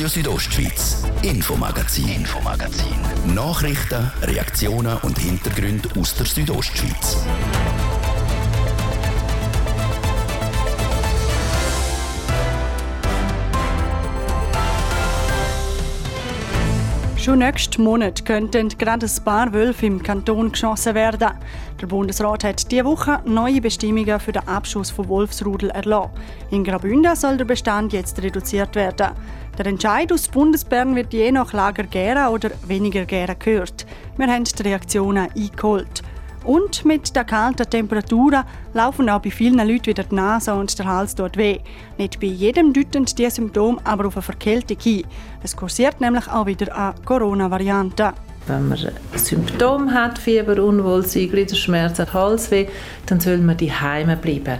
Radio Südostschweiz, Infomagazin, Infomagazin. Nachrichten, Reaktionen und Hintergründe aus der Südostschweiz. Schon nächsten Monat könnten gerade ein paar Wölfe im Kanton geschossen werden. Der Bundesrat hat diese Woche neue Bestimmungen für den Abschuss von Wolfsrudel erlassen. In Graubünden soll der Bestand jetzt reduziert werden. Der Entscheid aus Bundesbern wird je nach Lager gären oder weniger gären gehört. Wir haben die Reaktionen eingeholt. Und mit den kalten Temperaturen laufen auch bei vielen Leuten wieder die Nase und der Hals dort weh. Nicht bei jedem deuten diese Symptome aber auf eine Verkältung hin. Es kursiert nämlich auch wieder eine Corona-Variante. Wenn man Symptome hat, Fieber, Unwohlsein, Gliederschmerzen, Halsweh, dann soll man die Heime bleiben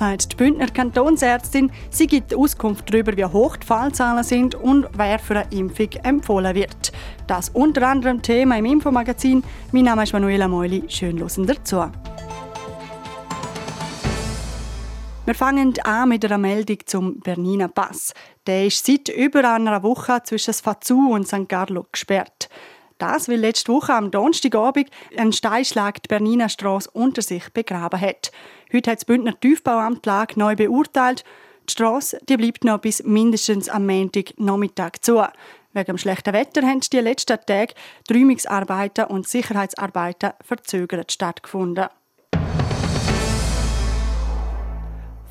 sagt die Bündner Kantonsärztin. Sie gibt Auskunft darüber, wie hoch die Fallzahlen sind und wer für eine Impfung empfohlen wird. Das unter anderem Thema im Infomagazin. Mein Name ist Manuela Meuli. Schön hören dazu. Wir fangen an mit einer Meldung zum Bernina Pass. Der ist seit über einer Woche zwischen Fazu und St. Carlo gesperrt. Das, weil letzte Woche am Donnerstagabend ein Steinschlag die Bernina Straße unter sich begraben hat. Heute hat das Bündner Tiefbauamt die Lage neu beurteilt. Die Straße die bleibt noch bis mindestens am Montag Nachmittag zu. Wegen dem schlechten Wetter haben die letzten Tage die Räumungsarbeiten und Sicherheitsarbeiten verzögert stattgefunden.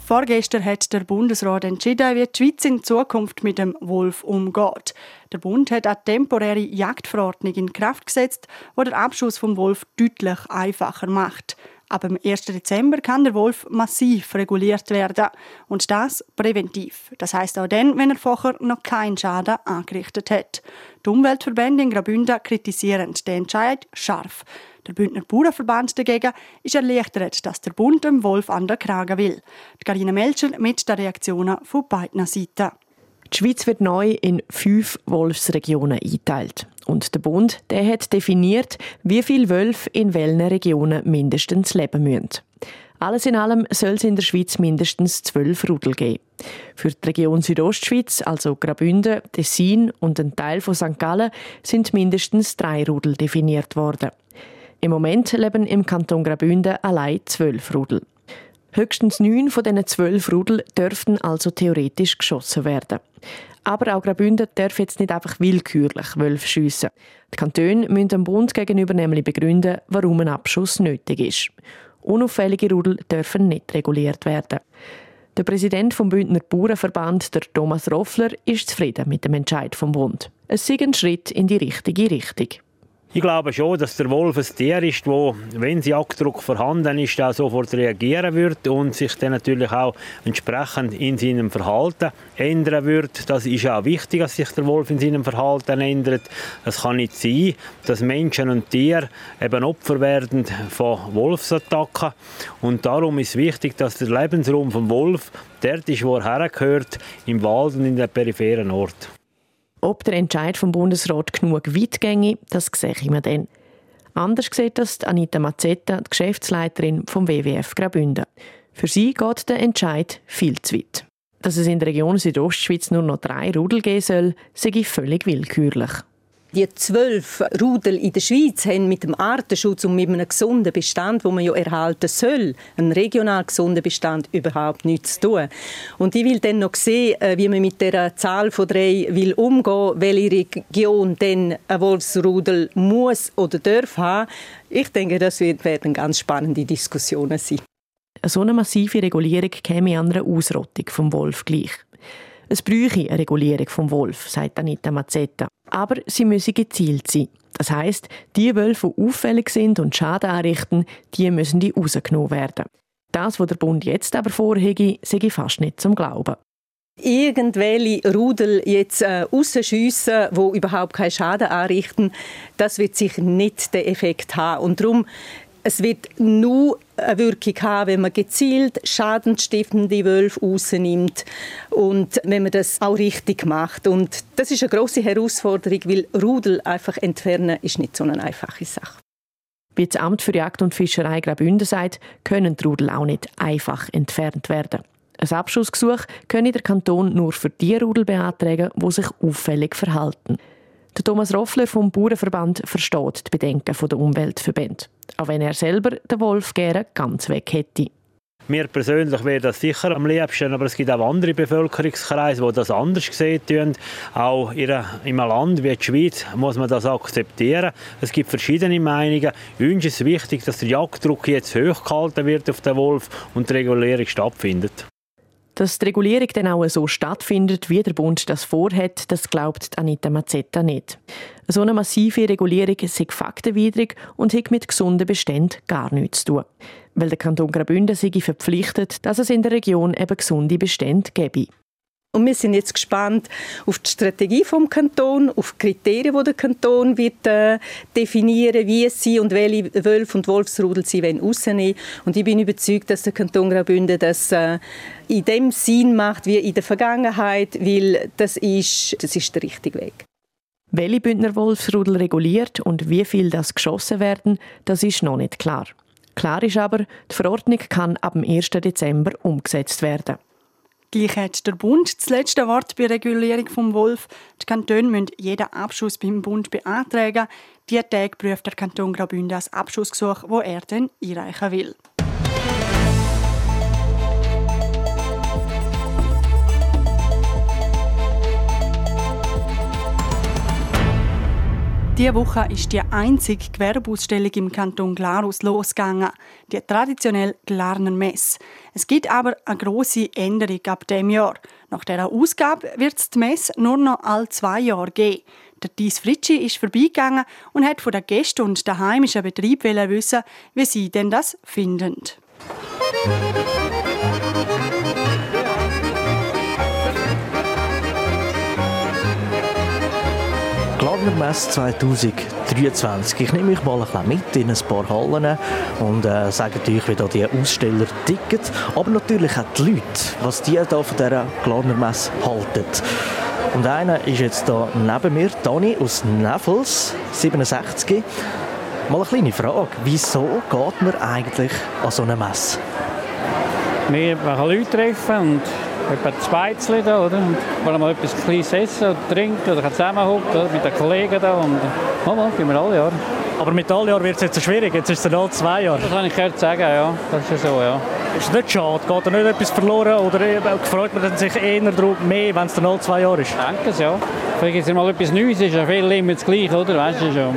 Vorgestern hat der Bundesrat entschieden, wie die Schweiz in Zukunft mit dem Wolf umgeht. Der Bund hat eine temporäre Jagdverordnung in Kraft gesetzt, die den Abschuss vom Wolf deutlich einfacher macht. Ab dem 1. Dezember kann der Wolf massiv reguliert werden. Und das präventiv. Das heißt auch dann, wenn er vorher noch keinen Schaden angerichtet hat. Die Umweltverbände in Graubünden kritisieren den Entscheid scharf. Der Bündner Bauernverband dagegen ist erleichtert, dass der Bund dem Wolf an den Kragen will. Die Carina Melcher mit den Reaktionen von beiden Seiten. Die Schweiz wird neu in fünf Wolfsregionen eingeteilt. Und der Bund der hat definiert, wie viele Wölfe in welchen Regionen mindestens leben müssen. Alles in allem soll es in der Schweiz mindestens zwölf Rudel geben. Für die Region Südostschweiz, also Graubünden, Tessin und ein Teil von St. Gallen, sind mindestens drei Rudel definiert worden. Im Moment leben im Kanton Graubünden allein zwölf Rudel. Höchstens neun von diesen zwölf Rudel dürften also theoretisch geschossen werden. Aber auch Graubünden darf jetzt nicht einfach willkürlich Wölfe schiessen. Die Kantone müssen dem Bund gegenüber nämlich begründen, warum ein Abschuss nötig ist. Unauffällige Rudel dürfen nicht reguliert werden. Der Präsident vom Bündner Bauernverband, der Thomas Roffler, ist zufrieden mit dem Entscheid vom Bund. Es ist ein Schritt in die richtige Richtung. Ich glaube schon, dass der Wolf ein Tier ist, wo, wenn Jagddruck vorhanden ist, auch sofort reagieren wird und sich dann natürlich auch entsprechend in seinem Verhalten ändern wird. Das ist auch wichtig, dass sich der Wolf in seinem Verhalten ändert. Es kann nicht sein, dass Menschen und Tiere eben Opfer werden von Wolfsattacken. Und darum ist wichtig, dass der Lebensraum vom Wolf dort ist, wo er hergehört, im Wald und in den peripheren Orten. Ob der Entscheid vom Bundesrat genug weit ginge, das sehe ich mir dann. Anders sieht das Anita Mazzetta, die Geschäftsleiterin vom WWF Graubünden. Für sie geht der Entscheid viel zu weit. Dass es in der Region Südostschweiz nur noch drei Rudel geben soll, sei völlig willkürlich. Die zwölf Rudel in der Schweiz haben mit dem Artenschutz und mit einem gesunden Bestand, wo man ja erhalten soll, einen regional gesunden Bestand, überhaupt nichts zu tun. Und ich will dann noch sehen, äh, wie man mit der Zahl von drei will umgehen, welche Region dann ein Wolfsrudel muss oder darf haben. Ich denke, das werden ganz spannende Diskussionen sein. So eine massive Regulierung käme einer Ausrottung vom Wolf gleich. Es bräuchte eine Regulierung vom Wolf, sagt Anita Mazzetta. Aber sie müssen gezielt sein. Das heißt, die Wölfe, die auffällig sind und Schaden anrichten, die müssen die rausgenommen werden. Das, was der Bund jetzt aber vorhege, sei fast nicht zum Glauben irgendwelche Rudel jetzt äh, rausschiessen, wo überhaupt keinen Schaden anrichten, das wird sicher nicht den Effekt haben. Und darum es wird nur eine Wirkung haben, wenn man gezielt schadensstiftende Wölfe rausnimmt und wenn man das auch richtig macht. Und das ist eine große Herausforderung, weil Rudel einfach entfernen ist nicht so eine einfache Sache. Wie das Amt für Jagd und Fischerei Graubünden sagt, können die Rudel auch nicht einfach entfernt werden. Ein Abschussgesuch könne der Kanton nur für die Rudel beantragen, die sich auffällig verhalten. Der Thomas Roffler vom Bauernverband versteht die Bedenken der Umweltverbände, auch wenn er selber den Wolf gerne ganz weg hätte. Mir persönlich wäre das sicher am liebsten, aber es gibt auch andere Bevölkerungskreise, die das anders sehen. Auch in einem Land wie die Schweiz muss man das akzeptieren. Es gibt verschiedene Meinungen. Uns ist wichtig, dass der Jagddruck jetzt hochgehalten wird auf den Wolf und die Regulierung stattfindet. Dass die Regulierung dann auch so stattfindet, wie der Bund das vorhat, das glaubt Anita Mazzetta nicht. So eine massive Regulierung sei faktenwidrig und hat mit gesunden Beständen gar nichts zu tun. Weil der Kanton Graubünden sei verpflichtet, dass es in der Region eben gesunde Bestände gebe. Und wir sind jetzt gespannt auf die Strategie vom Kanton, auf die Kriterien, die der Kanton wird äh, definieren, wie es sie und welche Wölfe und Wolfsrudel sie rausnehmen Und ich bin überzeugt, dass der Kanton Graubünden das äh, in dem Sinn macht wie in der Vergangenheit, weil das ist, das ist der richtige Weg. Welche Bündner Wolfsrudel reguliert und wie viel das geschossen werden, das ist noch nicht klar. Klar ist aber, die Verordnung kann ab dem 1. Dezember umgesetzt werden. Gleich hat der Bund das letzte Wort bei der Regulierung vom Wolf. Die Kantone müssen jeden Abschuss beim Bund beantragen. Diese Tage prüft der Kanton Graubünden das Abschussgesuch, wo er dann einreichen will. Diese Woche ist die einzige Gewerbeausstellung im Kanton Glarus losgegangen, die traditionelle Glarner Messe. Es gibt aber eine grosse Änderung ab dem Jahr. Nach dieser Ausgabe wird es die Messe nur noch alle zwei Jahre geben. Der Dies Fritschi ist vorbeigegangen und hat von den Gästen und den heimischen Betrieb wissen, wie sie denn das finden. Glarnermesse 2023. Ich nehme euch mal ein mit in ein paar Hallen und äh, sage euch, wie da die Aussteller ticken, aber natürlich auch die Leute, was die da von dieser Glarnermesse halten. Und einer ist jetzt da neben mir, Dani aus Nevels, 67. Mal eine kleine Frage, wieso geht man eigentlich an so eine Messe? Wir machen Leute treffen und etwa Beizchen da, oder? Und wollen mal etwas Kleines essen oder trinken oder zusammenhocken mit den Kollegen da und mal, mal, gehen wir alle Jahre. Aber mit allen Jahren wird es jetzt so schwierig, jetzt ist es dann zwei Jahre. Das kann ich gehört sagen, ja, das ist so, ja. Ist nicht schade? Geht da nicht etwas verloren oder freut man sich eher darum mehr, wenn es dann alle zwei Jahre ist? Ich denke es, ja. Vielleicht ist es mal etwas Neues, ist ja viel immer das Gleiche, oder? Weißt du schon.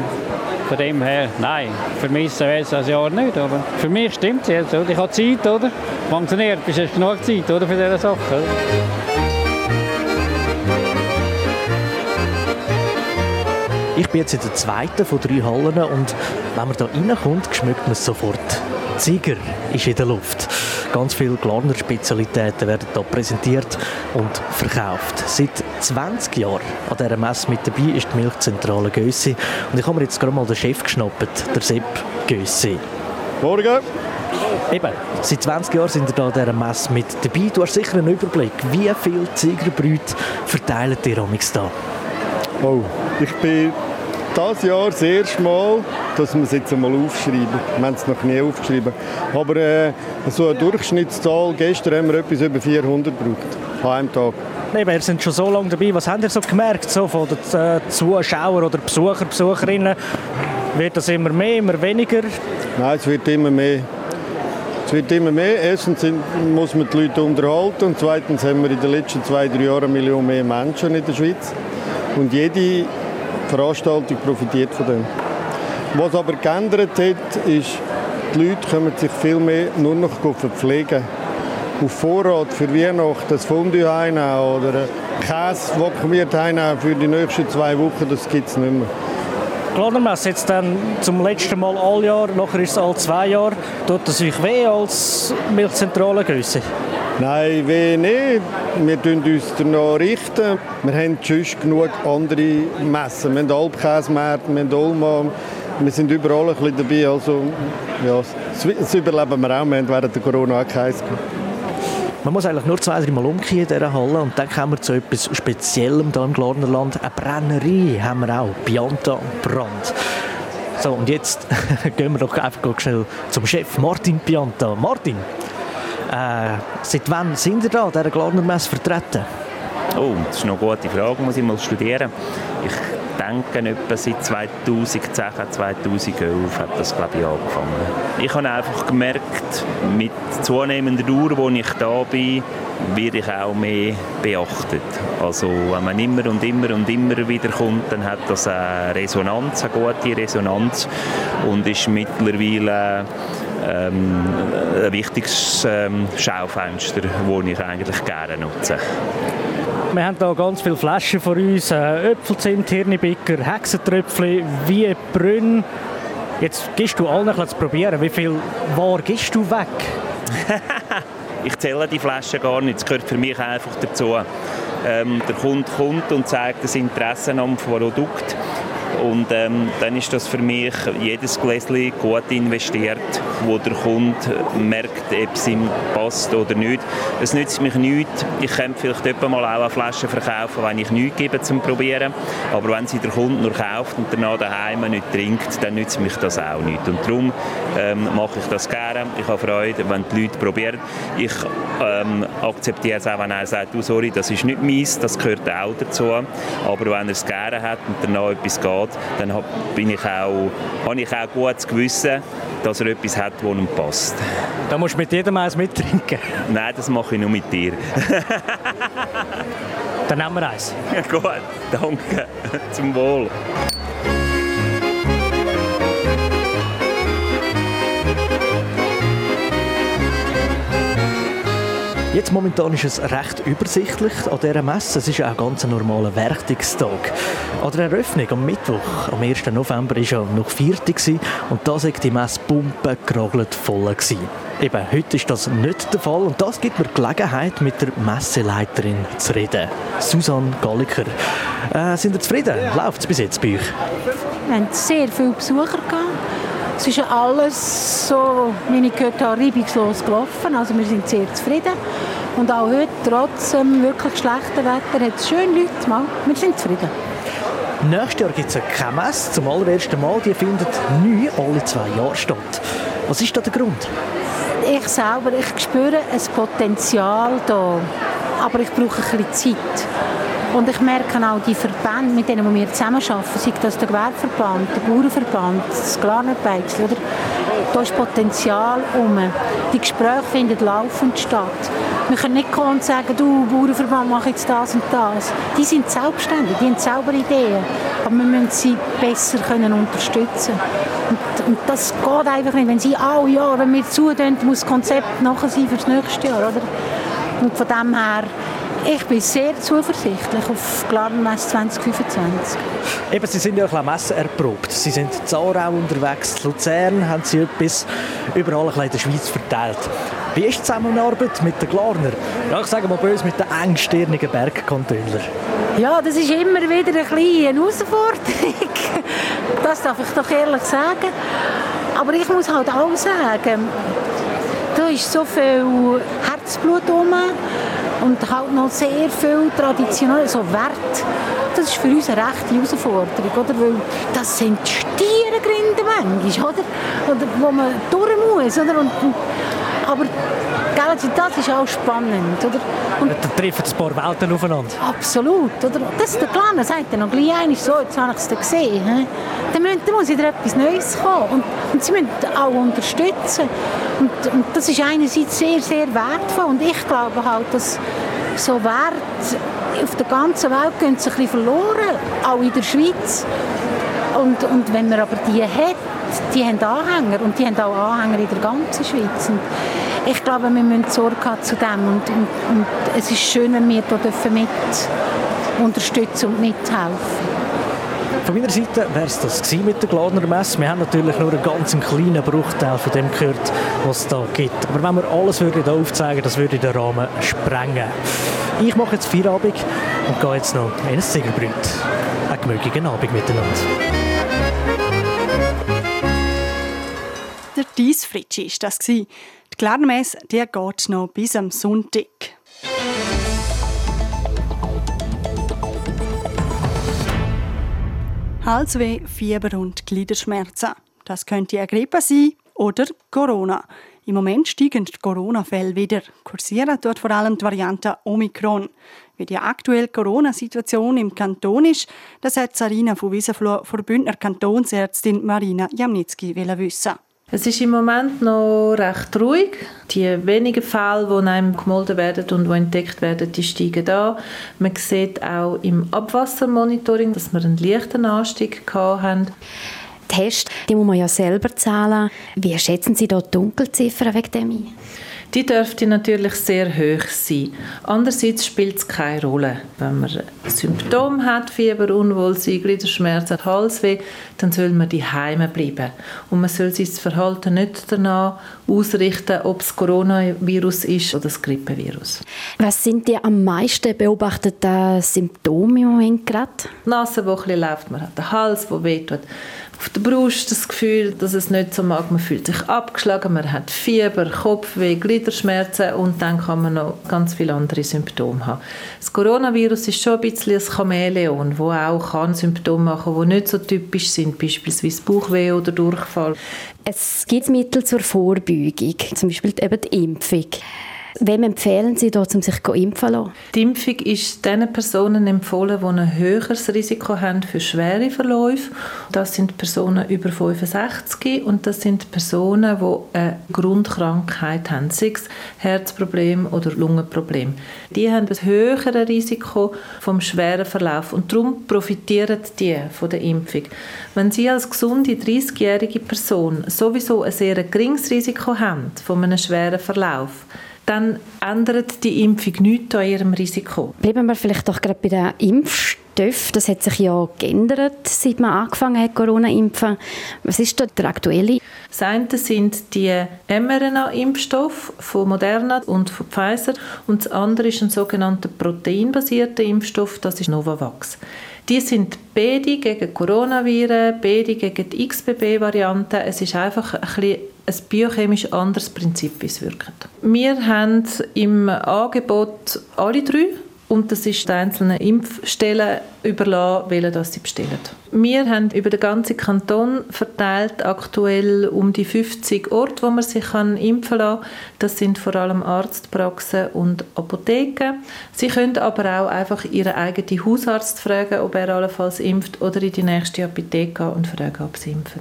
Von dem her, nein, vermissen wir es das Jahr nicht. Aber für mich stimmt es jetzt. Oder? Ich habe Zeit, oder? Funktioniert, du genug Zeit oder, für diese Sache. Ich bin jetzt in der zweiten von drei Hallen und wenn man da reinkommt, schmeckt man es sofort. Ziger ist in der Luft. Ganz viele Glarner Spezialitäten werden hier präsentiert und verkauft. Seit 20 Jahren an dieser Messe mit dabei ist die Milchzentrale Gössi. Und ich habe mir jetzt gerade mal den Chef geschnappt, der Sepp Gössi. Morgen. Eben, seit 20 Jahren sind ihr an dieser Messe mit dabei. Du hast sicher einen Überblick. Wie viele Zigerbrüte verteilen ihr da? Oh, ich bin dieses Jahr das erste Mal, dass wir es jetzt einmal aufschreiben. Wir haben es noch nie aufgeschrieben. Aber äh, so eine Durchschnittszahl, gestern haben wir etwas über 400 gebraucht, an einem Tag. Nee, wir sind schon so lange dabei. Was habt ihr so gemerkt so von den äh, Zuschauern oder Besucher, Besucherinnen? Wird das immer mehr, immer weniger? Nein, es wird immer mehr. Es wird immer mehr. Erstens muss man die Leute unterhalten und zweitens haben wir in den letzten zwei, drei Jahren eine Million mehr Menschen in der Schweiz. Und jede Veranstaltung profitiert von dem. Was aber geändert hat, ist, die Leute können sich viel mehr nur noch verpflegen. Auf Vorrat für Weihnachten das Fondue heimnehmen oder Käse vakuumiert heimnehmen für die nächsten zwei Wochen, das gibt es nicht mehr. Glanermesse jetzt dann zum letzten Mal all Jahr, nachher ist es all zwei Jahre. Tut das euch weh als Milchzentrale Größe? Nein, weh nicht. Wir richten uns danach richten. Wir haben sonst genug andere Messen. Wir haben Alpkäsemärkte, wir haben Olma. Wir sind überall ein bisschen dabei. Also, ja, das überleben wir auch. Wir haben während der Corona auch keins man muss eigentlich nur zwei, drei Mal umkehren in dieser Halle und dann kommen wir zu etwas Speziellem hier im Glarnerland. Eine Brennerei haben wir auch, Pianta Brand. So, und jetzt gehen wir doch einfach schnell zum Chef Martin Pianta. Martin, Äh, seit wann sind ihr da an dieser Glarnermesse vertreten? Oh, das ist eine gute Frage, muss ich mal studieren. Ich denke, etwa seit 2010, 2011 hat das, glaube ich, angefangen. Ich habe einfach gemerkt, mit zunehmender Dauer, wo ich da bin, werde ich auch mehr beachtet. Also wenn man immer und immer und immer wieder kommt, dann hat das eine Resonanz, eine gute Resonanz und ist mittlerweile ähm, ein wichtiges ähm, Schaufenster, das ich eigentlich gerne nutze. Wir haben hier ganz viele Flaschen vor uns. Äh, Äpfelzimt, Hirnibicker, Hexentröpfchen, wie Brünn. Jetzt gehst du allen zu probieren. Wie viel Ware gibst du weg? ich zähle die Flaschen gar nicht. Das gehört für mich einfach dazu. Ähm, der Kunde kommt und zeigt das Interesse am Produkt. Und ähm, dann ist das für mich jedes Gläschen gut investiert, wo der Kunde merkt, ob es ihm passt oder nicht. Es nützt mich nichts. Ich könnte vielleicht mal auch eine Flasche verkaufen, wenn ich nichts gebe zum Probieren. Aber wenn sie der Kunde nur kauft und danach daheim nicht trinkt, dann nützt mich das auch nicht. Und darum ähm, mache ich das gerne. Ich habe Freude, wenn die Leute probieren. Ich ähm, akzeptiere es auch, wenn er sagt, du, sorry, das ist nicht meins, das gehört auch dazu. Aber wenn er es gerne hat und danach etwas geht, dann bin ich auch, habe ich auch gutes Gewissen, dass er etwas hat, das ihm passt. Da musst du mit jedem eins mittrinken? Nein, das mache ich nur mit dir. dann nehmen wir eins. Gut, danke. Zum Wohl. Jetzt momentan ist es recht übersichtlich an dieser Messe. Es ist ja auch ganz ein normaler Werktagstag. An der Eröffnung am Mittwoch, am 1. November, war ja noch vierte und da war die Messe pumpen geragelt voll. Gewesen. Eben, heute ist das nicht der Fall und das gibt mir Gelegenheit, mit der Messeleiterin zu reden. Susanne Galliker. Äh, sind ihr zufrieden? Läuft es bis jetzt bei euch? Wir haben sehr viele Besucher gehabt. Es ist alles so, wie ich gehört habe, reibungslos gelaufen. Also wir sind sehr zufrieden. Und auch heute, trotz dem wirklich schlechten Wetter, hat es schöne Leute. Mal. Wir sind zufrieden. Nächstes Jahr gibt es eine Chemess zum allerersten Mal. Die findet neu alle zwei Jahre statt. Was ist da der Grund? Ich selber, ich spüre ein Potenzial da. Aber ich brauche ein bisschen Zeit. Und ich merke auch die Verbände, mit denen wir zusammenarbeiten, sei das der Gewerbeverband, der Bauernverband, das Glarnerbeiz, oder? Da ist Potenzial um. Die Gespräche finden laufend statt. Wir können nicht kommen und sagen, du Bauernverband, mach jetzt das und das. Die sind selbstständig, die haben selber Ideen. Aber wir müssen sie besser können unterstützen und, und das geht einfach nicht. Wenn sie, oh ja, wenn wir zutun, muss das Konzept nachher sein für das nächste Jahr. Oder? Und von dem her ich bin sehr zuversichtlich auf Gladenmesse 2025. Eben, Sie sind ja ein Messe erprobt. Sie sind in Aarau unterwegs, in Luzern haben Sie etwas überall in der Schweiz verteilt. Wie ist die Zusammenarbeit mit den Glarner? Ja, ich sage mal böse, mit den engstirnigen Bergkontrollern. Ja, das ist immer wieder ein eine Herausforderung. Das darf ich doch ehrlich sagen. Aber ich muss halt auch sagen, da ist so viel Herzblut rum und halt noch sehr viel traditionell, so Wert. Das ist für uns eine rechte Herausforderung, oder? Weil das sind Stierengründe manchmal, oder? oder? Wo man durch muss, oder? Und, aber gell, das ist auch spannend, oder? Und da treffen ein paar Welten aufeinander. Absolut, oder? Das ist der Kleine, sagt er noch gleich einmal so, jetzt habe ich es gesehen. He? Dann, müssen, dann muss wieder etwas Neues kommen. Und, und sie müssen auch unterstützen. Und, und, das ist einerseits sehr, sehr wertvoll. Und ich glaube halt, dass so Wert auf der ganzen Welt gehen sie ein bisschen verloren, auch in der Schweiz. Und, und wenn man aber die hat, die haben Anhänger und die haben auch Anhänger in der ganzen Schweiz. Und ich glaube, wir müssen Sorge haben zu dem und, und, und es ist schön, wenn wir da mit unterstützen und mithelfen. Von meiner Seite wäre es das mit der Gladner Messe. Wir haben natürlich nur einen ganz kleinen Bruchteil von dem gehört, was es da gibt. Aber wenn wir alles würden aufzeigen das würde den Rahmen sprengen. Ich mache jetzt Feierabend und gehe jetzt noch in ein Ziegelbrüt. Einen gemütlichen Abend miteinander. Der Dies Fritschi war das. Die Glarnermesse geht noch bis am Sonntag. Halsweh, Fieber und Gliederschmerzen. Das könnte eine Grippe sein oder Corona. Im Moment steigen die Corona-Fälle wieder. Kursieren dort vor allem die Variante Omikron. Wie die aktuelle Corona-Situation im Kanton ist, das hat Sarina von Wiesenfloh von Bündner Kantonsärztin Marina Jamnitzki wissen. Es ist im Moment noch recht ruhig. Die wenigen Fälle, die einem gemolden werden und die entdeckt werden, die steigen an. Man sieht auch im Abwassermonitoring, dass wir einen leichten Anstieg hatten. Test, die muss man ja selber zahlen. Wie schätzen Sie da die Dunkelziffer wegen dem ein? Die dürfte natürlich sehr hoch sein. Andererseits spielt es keine Rolle. Wenn man Symptome hat, Fieber, Unwohlsein, Gliederschmerzen, Halsweh, dann soll man die Heime bleiben. Und man soll sein Verhalten nicht danach ausrichten, ob es Coronavirus ist oder das Grippevirus. Was sind die am meisten beobachteten Symptome im Moment gerade? Die Nase, die ein bisschen läuft, man hat den Hals, der wehtut auf der Brust das Gefühl, dass es nicht so mag. Man fühlt sich abgeschlagen, man hat Fieber, Kopfweh, Gliederschmerzen und dann kann man noch ganz viele andere Symptome haben. Das Coronavirus ist schon ein bisschen ein Chamäleon, das auch kann Symptome machen kann, die nicht so typisch sind, beispielsweise Bauchweh oder Durchfall. Es gibt Mittel zur Vorbeugung, zum Beispiel eben die Impfung. Wem empfehlen Sie da, um sich impfen zu lassen? Die Impfung ist den Personen empfohlen, die ein höheres Risiko haben für schwere Verläufe. Das sind Personen über 65 und das sind Personen, die eine Grundkrankheit haben, sei es Herzproblem oder Lungenproblem. Die haben ein höheres Risiko vom schweren Verlauf und darum profitieren die von der Impfung. Wenn Sie als gesunde 30-jährige Person sowieso ein sehr geringes Risiko haben von einem schweren Verlauf, dann ändert die Impfung nichts an ihrem Risiko. Bleiben wir vielleicht doch gerade bei den Impfstoffen. Das hat sich ja geändert, seit man angefangen hat, Corona-Impfen. Was ist da der aktuelle? Das eine sind die mRNA-Impfstoffe von Moderna und von Pfizer und das andere ist ein sogenannter proteinbasierter Impfstoff, das ist Novavax. Die sind beide gegen Coronaviren, beide gegen die XBB-Variante. Es ist einfach ein bisschen ein biochemisch anderes Prinzip, wie es wirkt. Wir haben im Angebot alle drei und das ist den einzelnen Impfstellen überlassen, welche sie bestellen. Wir haben über den ganzen Kanton verteilt aktuell um die 50 Orte, wo man sich kann impfen lassen Das sind vor allem Arztpraxen und Apotheken. Sie können aber auch einfach Ihren eigenen Hausarzt fragen, ob er allenfalls impft oder in die nächste Apotheke gehen und fragen, ob sie impfen.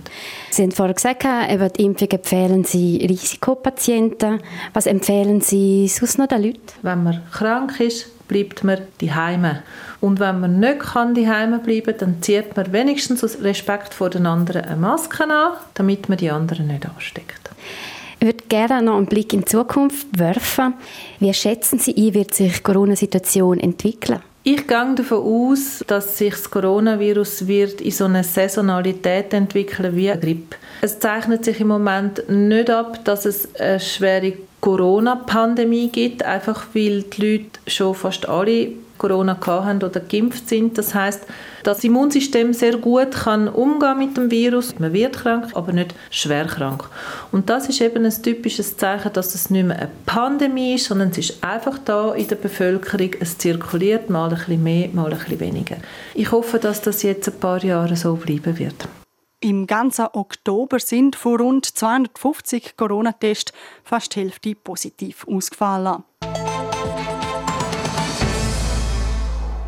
Sie haben vorher gesagt, eben die Impfung empfehlen Sie Risikopatienten. Was empfehlen Sie sonst noch den Leuten? Wenn man krank ist, bleibt man die Heime. Und wenn man nicht kann die Heime bleiben, dann zieht man wenigstens aus Respekt vor den anderen eine Maske an, damit man die anderen nicht ansteckt. Ich würde gerne noch einen Blick in die Zukunft werfen. Wie schätzen Sie ein, wird sich die Corona-Situation entwickeln? Ich gehe davon aus, dass sich das Coronavirus wird in so eine Saisonalität entwickeln wie eine Grippe. Es zeichnet sich im Moment nicht ab, dass es eine schwere Corona-Pandemie gibt, einfach weil die Leute schon fast alle Corona haben oder geimpft sind. Das heißt, das Immunsystem sehr gut kann umgehen mit dem Virus. Man wird krank, aber nicht schwer krank. Und das ist eben ein typisches Zeichen, dass es nicht mehr eine Pandemie ist, sondern es ist einfach da in der Bevölkerung. Es zirkuliert mal ein bisschen mehr, mal ein bisschen weniger. Ich hoffe, dass das jetzt ein paar Jahre so bleiben wird. Im ganzen Oktober sind von rund 250 Corona-Tests fast die Hälfte positiv ausgefallen.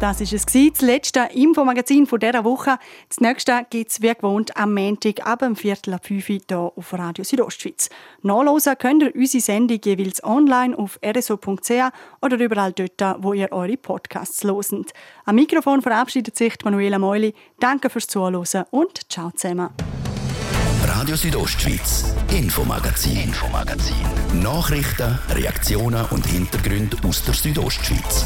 Das war es, das letzte Infomagazin dieser Woche. Das nächste gibt es wie gewohnt am Montag ab dem Viertel ab 5 Uhr hier auf Radio Südostschweiz. Nachlesen könnt ihr unsere Sendung jeweils online auf rso.ch oder überall dort, wo ihr eure Podcasts loset. Am Mikrofon verabschiedet sich Manuela Meuli. Danke fürs Zuhören und ciao zusammen. Radio Südostschweiz, Infomagazin, Infomagazin. Nachrichten, Reaktionen und Hintergründe aus der Südostschweiz.